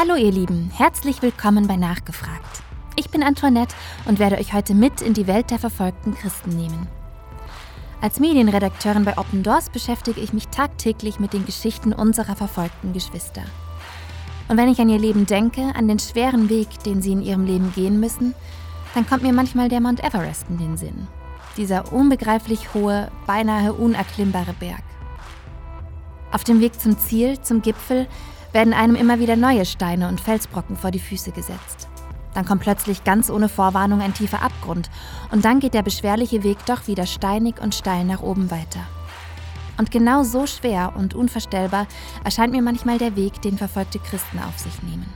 Hallo ihr Lieben, herzlich willkommen bei Nachgefragt. Ich bin Antoinette und werde euch heute mit in die Welt der verfolgten Christen nehmen. Als Medienredakteurin bei Open Doors beschäftige ich mich tagtäglich mit den Geschichten unserer verfolgten Geschwister. Und wenn ich an ihr Leben denke, an den schweren Weg, den sie in ihrem Leben gehen müssen, dann kommt mir manchmal der Mount Everest in den Sinn. Dieser unbegreiflich hohe, beinahe unerklimmbare Berg. Auf dem Weg zum Ziel, zum Gipfel, werden einem immer wieder neue Steine und Felsbrocken vor die Füße gesetzt. Dann kommt plötzlich ganz ohne Vorwarnung ein tiefer Abgrund und dann geht der beschwerliche Weg doch wieder steinig und steil nach oben weiter. Und genau so schwer und unvorstellbar erscheint mir manchmal der Weg, den verfolgte Christen auf sich nehmen.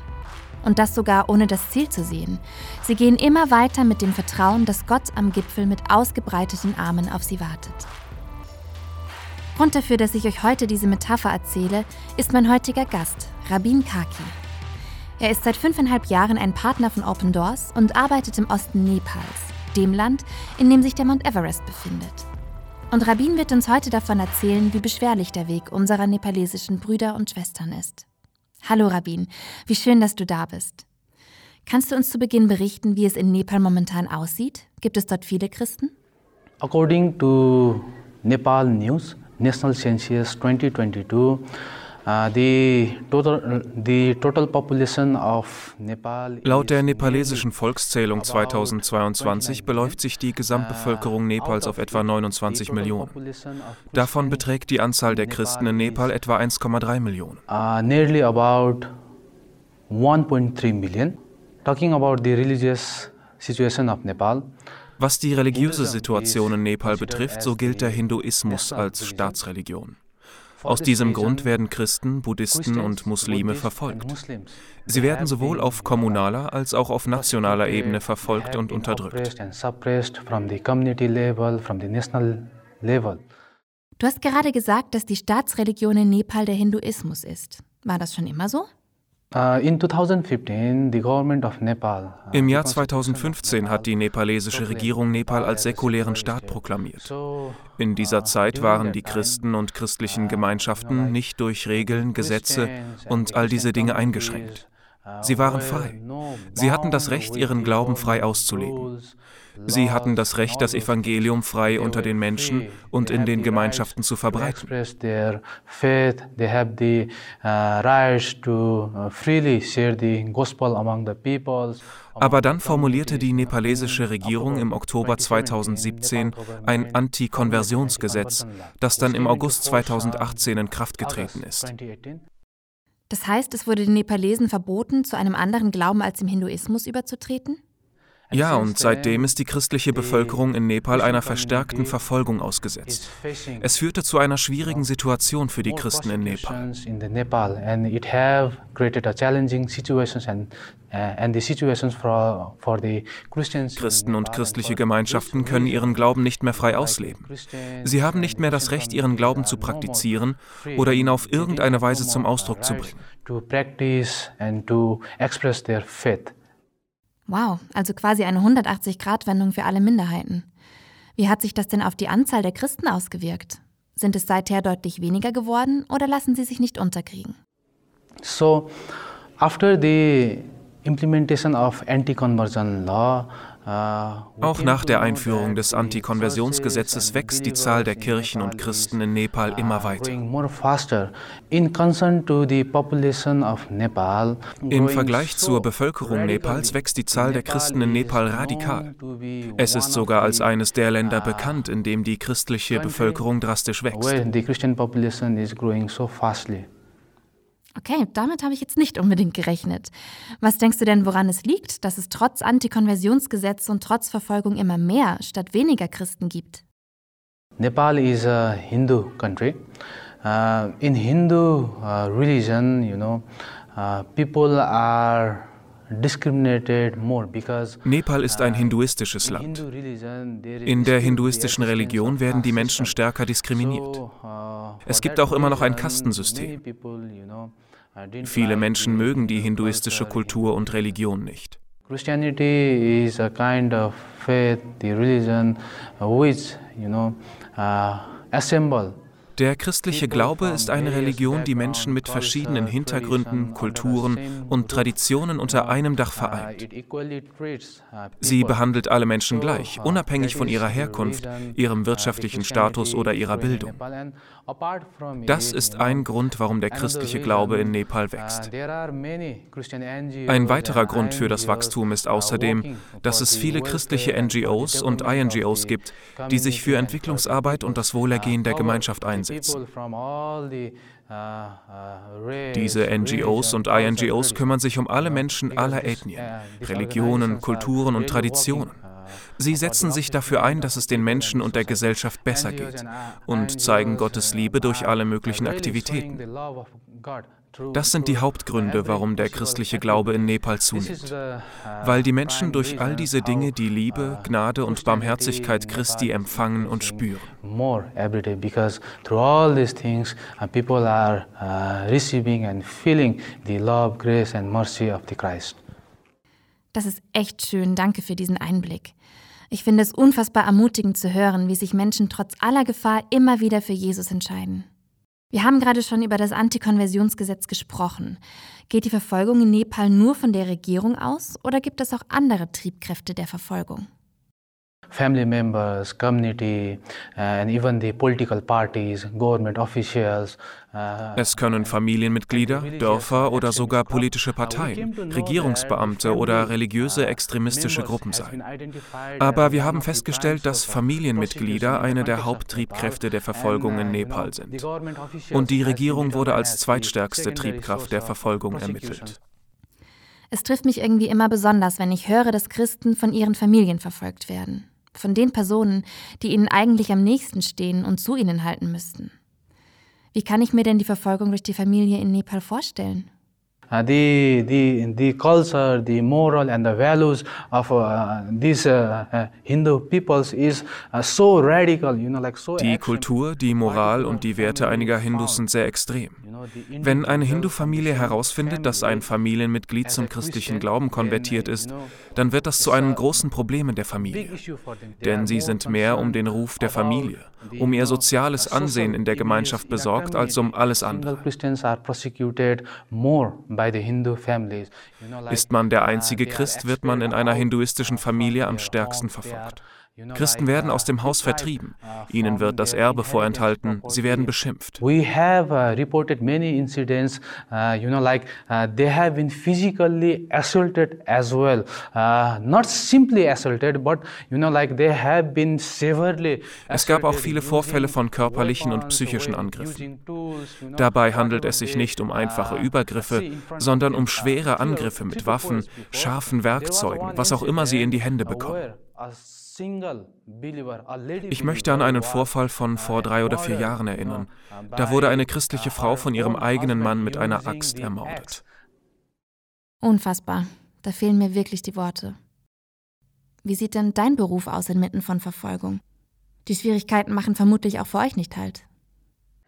Und das sogar ohne das Ziel zu sehen. Sie gehen immer weiter mit dem Vertrauen, dass Gott am Gipfel mit ausgebreiteten Armen auf sie wartet. Grund dafür, dass ich euch heute diese Metapher erzähle, ist mein heutiger Gast, Rabin Kaki. Er ist seit fünfeinhalb Jahren ein Partner von Open Doors und arbeitet im Osten Nepals, dem Land, in dem sich der Mount Everest befindet. Und Rabin wird uns heute davon erzählen, wie beschwerlich der Weg unserer nepalesischen Brüder und Schwestern ist. Hallo Rabin, wie schön, dass du da bist. Kannst du uns zu Beginn berichten, wie es in Nepal momentan aussieht? Gibt es dort viele Christen? According to Nepal News, National Census 2022, uh, Laut der nepalesischen Volkszählung 2022 beläuft sich die Gesamtbevölkerung Nepals auf etwa 29 Millionen. Davon beträgt die Anzahl der Christen in Nepal etwa 1,3 Millionen. Uh, nearly about 1.3 million. Talking about the religious situation of Nepal. Was die religiöse Situation in Nepal betrifft, so gilt der Hinduismus als Staatsreligion. Aus diesem Grund werden Christen, Buddhisten und Muslime verfolgt. Sie werden sowohl auf kommunaler als auch auf nationaler Ebene verfolgt und unterdrückt. Du hast gerade gesagt, dass die Staatsreligion in Nepal der Hinduismus ist. War das schon immer so? Uh, uh, Im Jahr 2015 hat die nepalesische Regierung Nepal als säkulären Staat proklamiert. In dieser uh, Zeit waren die Christen und christlichen Gemeinschaften nicht durch Regeln, Gesetze und all diese Dinge eingeschränkt. Sie waren frei. Sie hatten das Recht, ihren Glauben frei auszuleben. Sie hatten das Recht, das Evangelium frei unter den Menschen und in den Gemeinschaften zu verbreiten. Aber dann formulierte die nepalesische Regierung im Oktober 2017 ein Anti-Konversionsgesetz, das dann im August 2018 in Kraft getreten ist. Das heißt, es wurde den Nepalesen verboten, zu einem anderen Glauben als dem Hinduismus überzutreten? Ja, und seitdem ist die christliche Bevölkerung in Nepal einer verstärkten Verfolgung ausgesetzt. Es führte zu einer schwierigen Situation für die Christen in Nepal. Christen und christliche Gemeinschaften können ihren Glauben nicht mehr frei ausleben. Sie haben nicht mehr das Recht, ihren Glauben zu praktizieren oder ihn auf irgendeine Weise zum Ausdruck zu bringen. Wow, also quasi eine 180-Grad-Wendung für alle Minderheiten. Wie hat sich das denn auf die Anzahl der Christen ausgewirkt? Sind es seither deutlich weniger geworden oder lassen sie sich nicht unterkriegen? So, after the implementation of anti-conversion law, auch nach der Einführung des Antikonversionsgesetzes wächst die Zahl der Kirchen und Christen in Nepal immer weiter. Im Vergleich zur Bevölkerung Nepals wächst die Zahl der Christen in Nepal radikal. Es ist sogar als eines der Länder bekannt, in dem die christliche Bevölkerung drastisch wächst. Okay, damit habe ich jetzt nicht unbedingt gerechnet. Was denkst du denn, woran es liegt, dass es trotz Antikonversionsgesetz und trotz Verfolgung immer mehr statt weniger Christen gibt? Nepal is a Hindu country. Uh, in Hindu uh, religion, you know, uh, people are Nepal ist ein hinduistisches Land. In der hinduistischen Religion werden die Menschen stärker diskriminiert. Es gibt auch immer noch ein Kastensystem. Viele Menschen mögen die hinduistische Kultur und Religion nicht. Christianity is a kind of faith, the religion which, you know, uh, assemble Der christliche Glaube ist eine Religion, die Menschen mit verschiedenen Hintergründen, Kulturen und Traditionen unter einem Dach vereint. Sie behandelt alle Menschen gleich, unabhängig von ihrer Herkunft, ihrem wirtschaftlichen Status oder ihrer Bildung. Das ist ein Grund, warum der christliche Glaube in Nepal wächst. Ein weiterer Grund für das Wachstum ist außerdem, dass es viele christliche NGOs und INGOs gibt, die sich für Entwicklungsarbeit und das Wohlergehen der Gemeinschaft einsetzen. Diese NGOs und INGOs kümmern sich um alle Menschen aller Ethnien, Religionen, Kulturen und Traditionen. Sie setzen sich dafür ein, dass es den Menschen und der Gesellschaft besser geht und zeigen Gottes Liebe durch alle möglichen Aktivitäten. Das sind die Hauptgründe, warum der christliche Glaube in Nepal zunimmt. Weil die Menschen durch all diese Dinge die Liebe, Gnade und Barmherzigkeit Christi empfangen und spüren. Das ist echt schön. Danke für diesen Einblick. Ich finde es unfassbar ermutigend zu hören, wie sich Menschen trotz aller Gefahr immer wieder für Jesus entscheiden. Wir haben gerade schon über das Antikonversionsgesetz gesprochen. Geht die Verfolgung in Nepal nur von der Regierung aus oder gibt es auch andere Triebkräfte der Verfolgung? Family members, community, uh, and even the political parties, government officials. Uh, es können Familienmitglieder, Dörfer oder sogar politische Parteien, Regierungsbeamte oder religiöse extremistische Gruppen sein. Aber wir haben festgestellt, dass Familienmitglieder eine der Haupttriebkräfte der Verfolgung in Nepal sind. Und die Regierung wurde als zweitstärkste Triebkraft der Verfolgung ermittelt. Es trifft mich irgendwie immer besonders, wenn ich höre, dass Christen von ihren Familien verfolgt werden von den Personen, die ihnen eigentlich am nächsten stehen und zu ihnen halten müssten. Wie kann ich mir denn die Verfolgung durch die Familie in Nepal vorstellen? Uh, the, the, the culture, the moral and the values of uh, these uh, uh Hindu peoples is uh, so radical, you know, like so Die Kultur, die Moral und die Werte einiger Hindus sind sehr extrem. Wenn eine Hindu-Familie herausfindet, dass ein Familienmitglied zum christlichen Glauben konvertiert ist, dann wird das zu einem großen Problem in der Familie. Denn sie sind mehr um den Ruf der Familie, um ihr soziales Ansehen in der Gemeinschaft besorgt, als um alles andere. Ist man der einzige Christ, wird man in einer hinduistischen Familie am stärksten verfolgt. Christen werden aus dem Haus vertrieben. Ihnen wird das Erbe vorenthalten. Sie werden beschimpft. We have uh, reported many incidents, uh, you know, like uh, they have been physically assaulted as well. Uh, not simply assaulted, but you know, like they have been severely. Es gab auch viele Vorfälle von körperlichen und psychischen Angriffen. Dabei handelt es sich nicht um einfache uh, Übergriffe, sondern um schwere Angriffe mit Waffen, scharfen Werkzeugen, was auch immer sie in die Hände bekommen. Ich möchte an einen Vorfall von vor drei oder vier Jahren erinnern. Da wurde eine christliche Frau von ihrem eigenen Mann mit einer Axt ermordet. Unfassbar. Da fehlen mir wirklich die Worte. Wie sieht denn dein Beruf aus inmitten von Verfolgung? Die Schwierigkeiten machen vermutlich auch für euch nicht halt.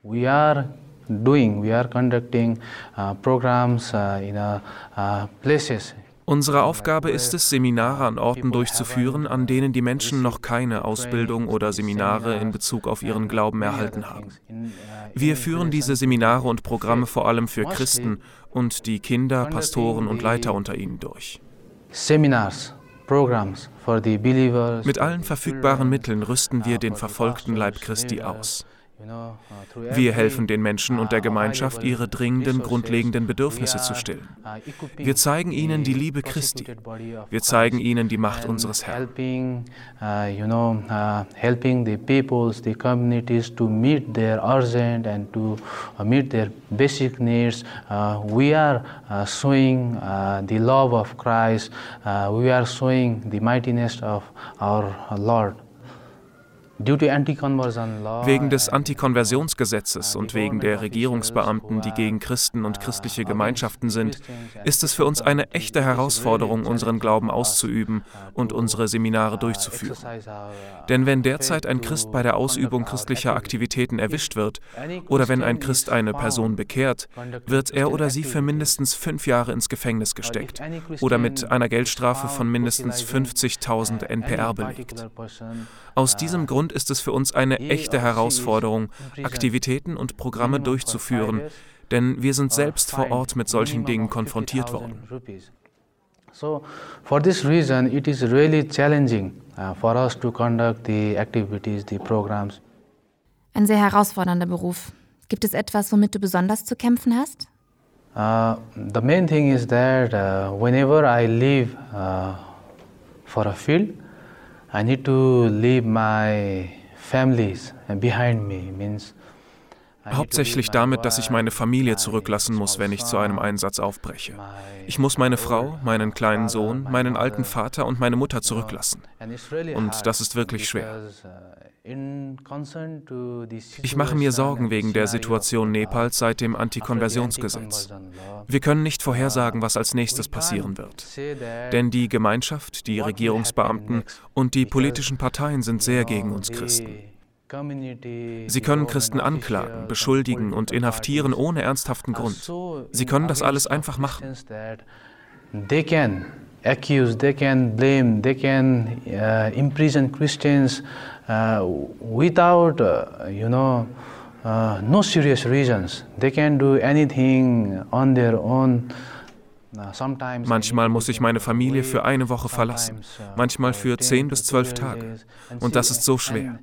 We are doing, we are conducting uh, programs uh, in uh, uh places Unsere Aufgabe ist es, Seminare an Orten durchzuführen, an denen die Menschen noch keine Ausbildung oder Seminare in Bezug auf ihren Glauben erhalten haben. Wir führen diese Seminare und Programme vor allem für Christen und die Kinder, Pastoren und Leiter unter ihnen durch. Mit allen verfügbaren Mitteln rüsten wir den verfolgten Leib Christi aus. Wir helfen den Menschen und der Gemeinschaft, ihre dringenden, grundlegenden Bedürfnisse zu stillen. Wir zeigen ihnen die Liebe Christi. Wir zeigen ihnen die Macht unseres Herrn. uh. Uh, we are uh, showing the love of Christ. We are showing the mightiness of our Lord. Wegen des Antikonversionsgesetzes und wegen der Regierungsbeamten, die gegen Christen und christliche Gemeinschaften sind, ist es für uns eine echte Herausforderung, unseren Glauben auszuüben und unsere Seminare durchzuführen. Denn wenn derzeit ein Christ bei der Ausübung christlicher Aktivitäten erwischt wird oder wenn ein Christ eine Person bekehrt, wird er oder sie für mindestens fünf Jahre ins Gefängnis gesteckt oder mit einer Geldstrafe von mindestens 50.000 NPR belegt. Aus diesem Grund Grund ist es für uns eine echte Herausforderung, Aktivitäten und Programme durchzuführen, denn wir sind selbst vor Ort mit solchen Dingen konfrontiert worden. So, for this reason, it is really challenging uh, for us to conduct the activities, the programs. Ein sehr herausfordernder Beruf. Gibt es etwas, womit du besonders zu kämpfen hast? Uh, the main thing is that uh, whenever I leave uh, for a field, I need to leave my families behind me. Means Hauptsächlich damit, dass ich meine Familie zurücklassen muss, wenn ich zu einem Einsatz aufbreche. Ich muss meine Frau, meinen kleinen Sohn, meinen alten Vater und meine Mutter zurücklassen. Und das ist wirklich schwer. Ich mache mir Sorgen wegen der Situation Nepals seit dem Antikonversionsgesetz. Wir können nicht vorhersagen, was als nächstes passieren wird. Denn die Gemeinschaft, die Regierungsbeamten und die politischen Parteien sind sehr gegen uns Christen. Sie können Christen anklagen, beschuldigen und inhaftieren ohne ernsthaften Grund. Sie können das alles einfach machen. They can accuse, they can blame, they can uh, imprison Christians uh, without, uh, you know, uh, no serious reasons. They can do anything on their own. Manchmal muss ich meine Familie für eine Woche verlassen, manchmal für zehn bis zwölf Tage. Und das ist so schwer.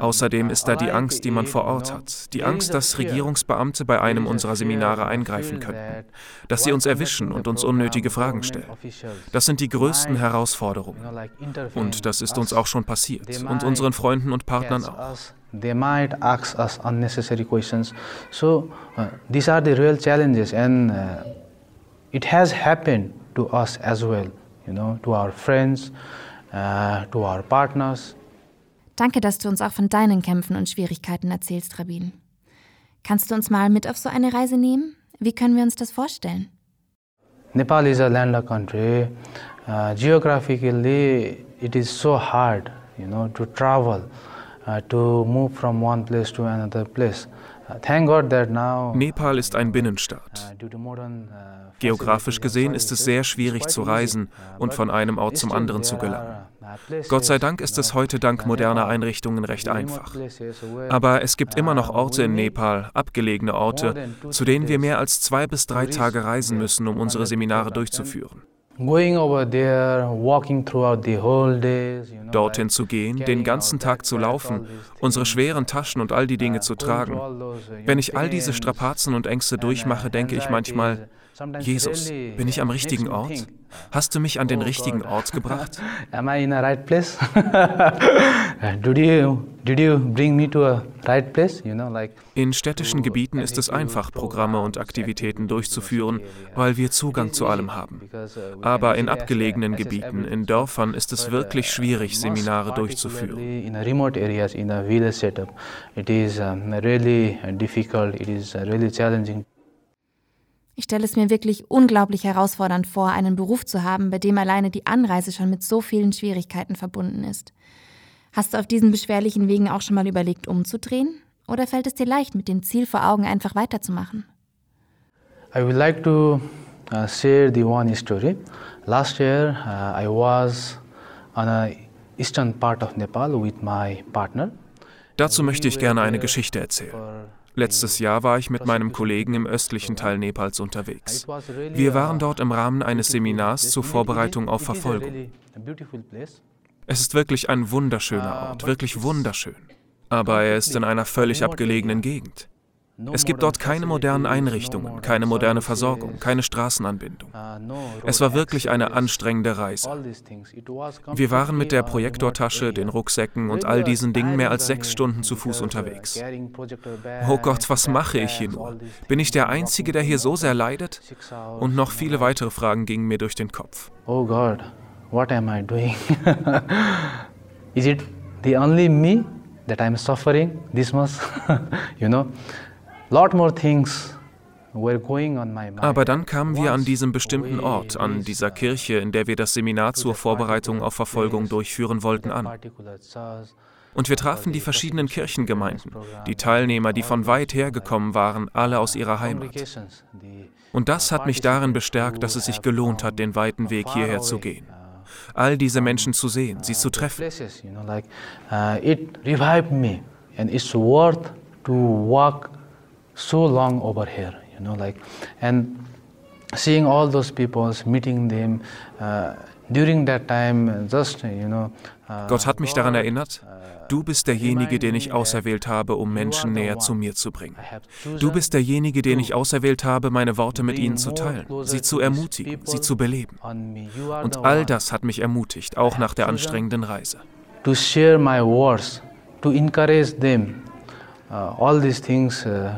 Außerdem ist da die Angst, die man vor Ort hat. Die Angst, dass Regierungsbeamte bei einem unserer Seminare eingreifen könnten, dass sie uns erwischen und uns unnötige Fragen stellen. Das sind die größten Herausforderungen. Und das ist uns auch schon passiert und unseren Freunden und Partnern auch. they might ask us unnecessary questions. So uh, these are the real challenges, and uh, it has happened to us as well. You know, to our friends, uh, to our partners. Danke, dass du uns auch von deinen Kämpfen und Schwierigkeiten erzählst, Rabin. Kannst du uns mal mit auf so eine Reise nehmen? Wie können wir uns das vorstellen? Nepal is a landlocked country. Uh, geographically, it is so hard, you know, to travel. Uh, to move from one place to another place. Uh, Nepal ist ein Binnenstaat. Uh, Geografisch gesehen ist es sehr schwierig zu reisen und von einem Ort zum anderen zu gelangen. Gott sei Dank ist es heute dank moderner Einrichtungen recht einfach. Aber es gibt immer noch Orte in Nepal, abgelegene Orte, zu denen wir mehr als zwei bis drei Tage reisen müssen, um unsere Seminare durchzuführen. Dorthin zu gehen, den ganzen Tag zu laufen, unsere schweren Taschen und all die Dinge zu tragen. Wenn ich all diese Strapazen und Ängste durchmache, denke ich manchmal, Jesus, bin ich am richtigen Ort? Hast du mich an den oh richtigen Ort gebracht? Am I in a right place? did you did you bring me to a right place? You know, like in städtischen Gebieten ist es einfach, Programme und Aktivitäten durchzuführen, weil wir Zugang zu allem haben. Uh, Aber in abgelegenen Gebieten, in Dörfern ist es wirklich uh, schwierig, Seminare durchzuführen. In remote areas, in a village setup, it is really difficult. It is really challenging. Ich stelle es mir wirklich unglaublich herausfordernd vor, einen Beruf zu haben, bei dem alleine die Anreise schon mit so vielen Schwierigkeiten verbunden ist. Hast du auf diesen beschwerlichen Wegen auch schon mal überlegt, umzudrehen? Oder fällt es dir leicht, mit dem Ziel vor Augen einfach weiterzumachen? I would like to uh, share the one story. Last year uh, I was on a eastern part of Nepal with my partner. Dazu möchte ich gerne eine Geschichte erzählen. Letztes Jahr war ich mit meinem Kollegen im östlichen Teil Nepals unterwegs. Wir waren dort im Rahmen eines Seminars zur Vorbereitung auf Verfolgung. Es ist wirklich ein wunderschöner Ort, wirklich wunderschön. Aber er ist in einer völlig abgelegenen Gegend. Es gibt dort keine modernen Einrichtungen, keine moderne Versorgung, keine Straßenanbindung. Es war wirklich eine anstrengende Reise. Wir waren mit der Projektortasche, den Rucksäcken und all diesen Dingen mehr als sechs Stunden zu Fuß unterwegs. Oh Gott, was mache ich hier nur? Bin ich der Einzige, der hier so sehr leidet? Und noch viele weitere Fragen gingen mir durch den Kopf. Oh Gott, what am I doing? Is it the only me that I'm suffering this much? you know? Aber dann kamen wir an diesem bestimmten Ort, an dieser Kirche, in der wir das Seminar zur Vorbereitung auf Verfolgung durchführen wollten, an. Und wir trafen die verschiedenen Kirchengemeinden, die Teilnehmer, die von weit her gekommen waren, alle aus ihrer Heimat. Und das hat mich darin bestärkt, dass es sich gelohnt hat, den weiten Weg hierher zu gehen. all diese Menschen zu sehen, sie zu treffen. Uh, it revived me and it's worth to walk so long over here, you know, like, and seeing all those people, meeting them, uh, during that time, just, you know. Uh, Gott hat mich daran erinnert, Du bist derjenige, den ich auserwählt habe, um Menschen näher zu mir zu bringen. Du bist derjenige, den ich auserwählt habe, meine Worte mit ihnen zu teilen, sie zu ermutigen, sie zu beleben. Und all das hat mich ermutigt, auch nach der anstrengenden Reise. To share my words, to encourage them, uh, all these things uh,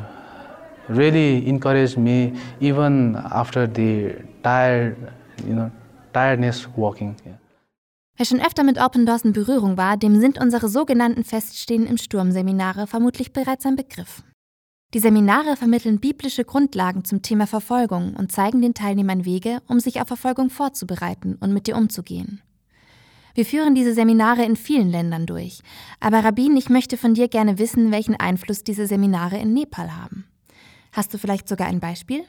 really encouraged me even after the tired, you know, tiredness walking. Yeah. Wer schon öfter mit Open Doors in Berührung war, dem sind unsere sogenannten Feststehen im Sturm-Seminare vermutlich bereits ein Begriff. Die Seminare vermitteln biblische Grundlagen zum Thema Verfolgung und zeigen den Teilnehmern Wege, um sich auf Verfolgung vorzubereiten und mit ihr umzugehen. Wir führen diese Seminare in vielen Ländern durch, aber Rabbin, ich möchte von dir gerne wissen, welchen Einfluss diese Seminare in Nepal haben. Hast du vielleicht sogar ein Beispiel?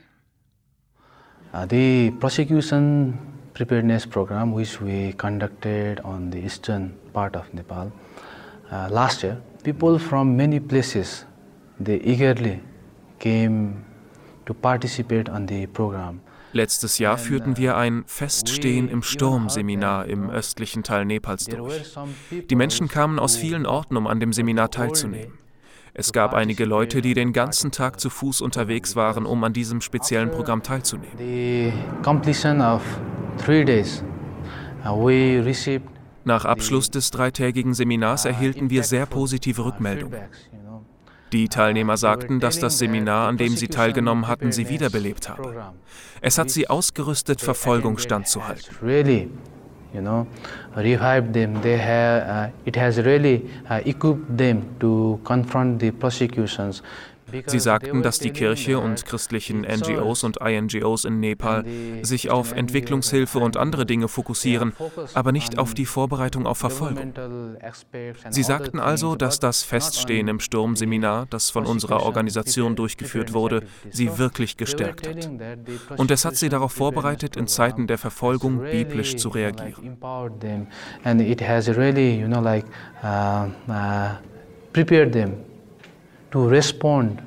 Uh, the prosecution preparedness program which we conducted on the eastern part of Nepal uh, last year. People from many places they eagerly came to participate on the program. Letztes Jahr führten wir ein Feststehen im Sturm-Seminar im östlichen Teil Nepals durch. Die Menschen kamen aus vielen Orten, um an dem Seminar teilzunehmen. Es gab einige Leute, die den ganzen Tag zu Fuß unterwegs waren, um an diesem speziellen Programm teilzunehmen. Uh, Nach Abschluss des dreitägigen Seminars erhielten wir sehr positive Rückmeldungen. Die Teilnehmer sagten, dass das Seminar, an dem sie teilgenommen hatten, sie wiederbelebt habe. Es hat sie ausgerüstet, Verfolgung standzuhalten. You know, revived them. They have, uh, it has really uh, equipped them to confront the persecutions Sie sagten, dass die Kirche und christlichen NGOs und INGOs in Nepal sich auf Entwicklungshilfe und andere Dinge fokussieren, aber nicht auf die Vorbereitung auf Verfolgung. Sie sagten also, dass das Feststehen im Sturmseminar, das von unserer Organisation durchgeführt wurde, sie wirklich gestärkt hat. Und es hat sie darauf vorbereitet, in Zeiten der Verfolgung biblisch zu reagieren. Uh, uh, prepared them to respond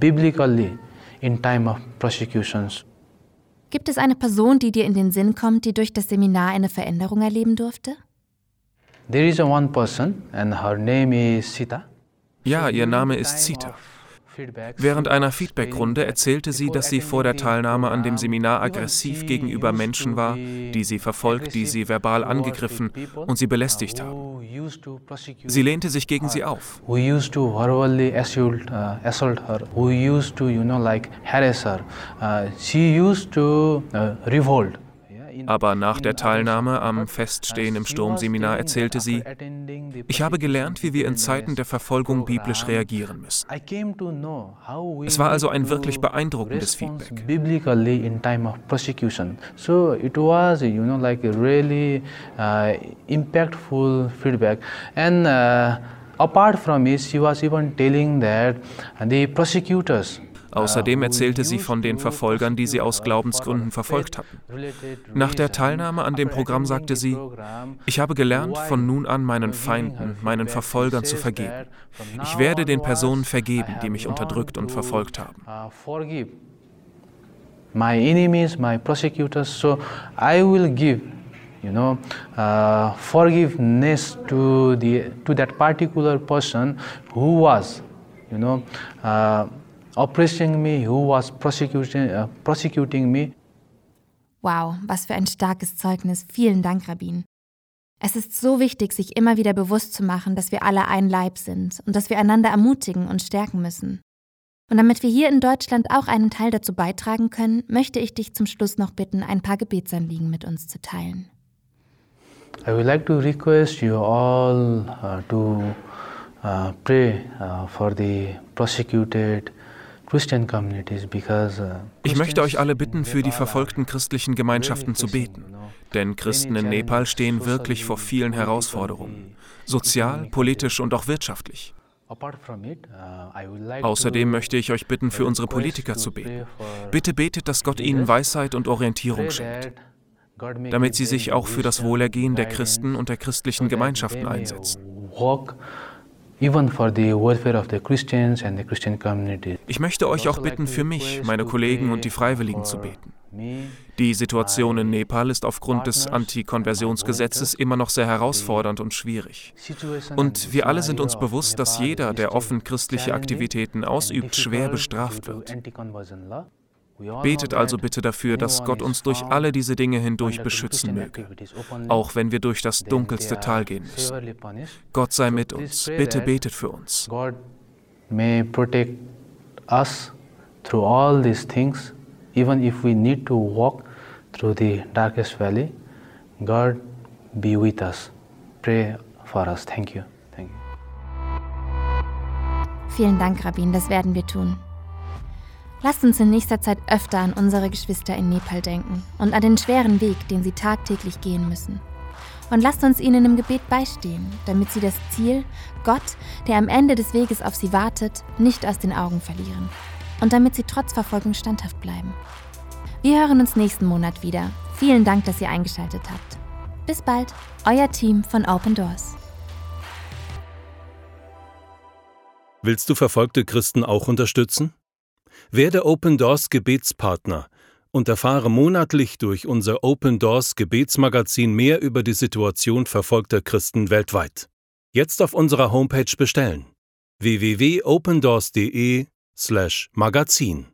biblically in time of persecutions. Gibt es eine Person, die dir in den Sinn kommt, die durch das Seminar eine Veränderung erleben durfte? There is a one person and her name is Sita. Ja, ihr Name ist Sita. Während einer Feedbackrunde erzählte sie, dass sie vor der Teilnahme an dem Seminar aggressiv gegenüber Menschen war, die sie verfolgt, die sie verbal angegriffen und sie belästigt haben. Sie lehnte sich gegen sie auf. She used to uh, revolt. Aber nach der Teilnahme am Feststehen im Sturmseminar erzählte sie, ich habe gelernt, wie wir in Zeiten der Verfolgung biblisch reagieren müssen. Es war also ein wirklich beeindruckendes Feedback. So it was, you know, like a really uh, impactful feedback. And uh, apart from it, she was even telling that the prosecutors Außerdem erzählte sie von den Verfolgern, die sie aus Glaubensgründen verfolgt hatten. Nach der Teilnahme an dem Programm sagte sie, ich habe gelernt, von nun an meinen Feinden, meinen Verfolgern zu vergeben. Ich werde den Personen vergeben, die mich unterdrückt und verfolgt haben. My enemies, my prosecutors, so I will give you know uh, forgiveness to the to that particular person who was you know uh, oppressing me, who was prosecuting, uh, prosecuting me. Wow, was für ein starkes Zeugnis. Vielen Dank, Rabbin. Es ist so wichtig, sich immer wieder bewusst zu machen, dass wir alle ein Leib sind und dass wir einander ermutigen und stärken müssen. Und damit wir hier in Deutschland auch einen Teil dazu beitragen können, möchte ich dich zum Schluss noch bitten, ein paar Gebetsanliegen mit uns zu teilen. I would like to request you all uh, to uh, pray uh, for the prosecuted ich möchte euch alle bitten, für die verfolgten christlichen Gemeinschaften zu beten, denn Christen in Nepal stehen wirklich vor vielen Herausforderungen, sozial, politisch und auch wirtschaftlich. Uh, Außerdem möchte ich euch bitten, für unsere Politiker zu beten. Bitte betet, dass Gott ihnen Weisheit und Orientierung schenkt. damit sie sich auch für das Wohlergehen der Christen und der christlichen Gemeinschaften einsetzen. Ich möchte euch auch bitten, für mich, meine Kollegen und die Freiwilligen zu beten. Die Situation in Nepal ist aufgrund des Antikonversionsgesetzes immer noch sehr herausfordernd und schwierig. Und wir alle sind uns bewusst, dass jeder, der offen christliche Aktivitäten ausübt, schwer bestraft wird. Betet also bitte dafür, dass Gott uns durch alle diese Dinge hindurch beschützen möge, auch wenn wir durch das dunkelste Tal gehen müssen. Gott sei mit uns. Bitte betet für uns. May protect us through all these things, even if we need to walk through the darkest valley. God be with us. Pray for us. Thank you. Thank you. Vielen Dank, Rabin. Das werden wir tun. Lasst uns in nächster Zeit öfter an unsere Geschwister in Nepal denken und an den schweren Weg, den sie tagtäglich gehen müssen. Und lasst uns ihnen im Gebet beistehen, damit sie das Ziel, Gott, der am Ende des Weges auf sie wartet, nicht aus den Augen verlieren. Und damit sie trotz Verfolgung standhaft bleiben. Wir hören uns nächsten Monat wieder. Vielen Dank, dass ihr eingeschaltet habt. Bis bald, euer Team von Open Doors. Willst du verfolgte Christen auch unterstützen? Werde Open Doors Gebetspartner und erfahre monatlich durch unser Open Doors Gebetsmagazin mehr über die Situation verfolgter Christen weltweit. Jetzt auf unserer Homepage bestellen www.opendoors.de/magazin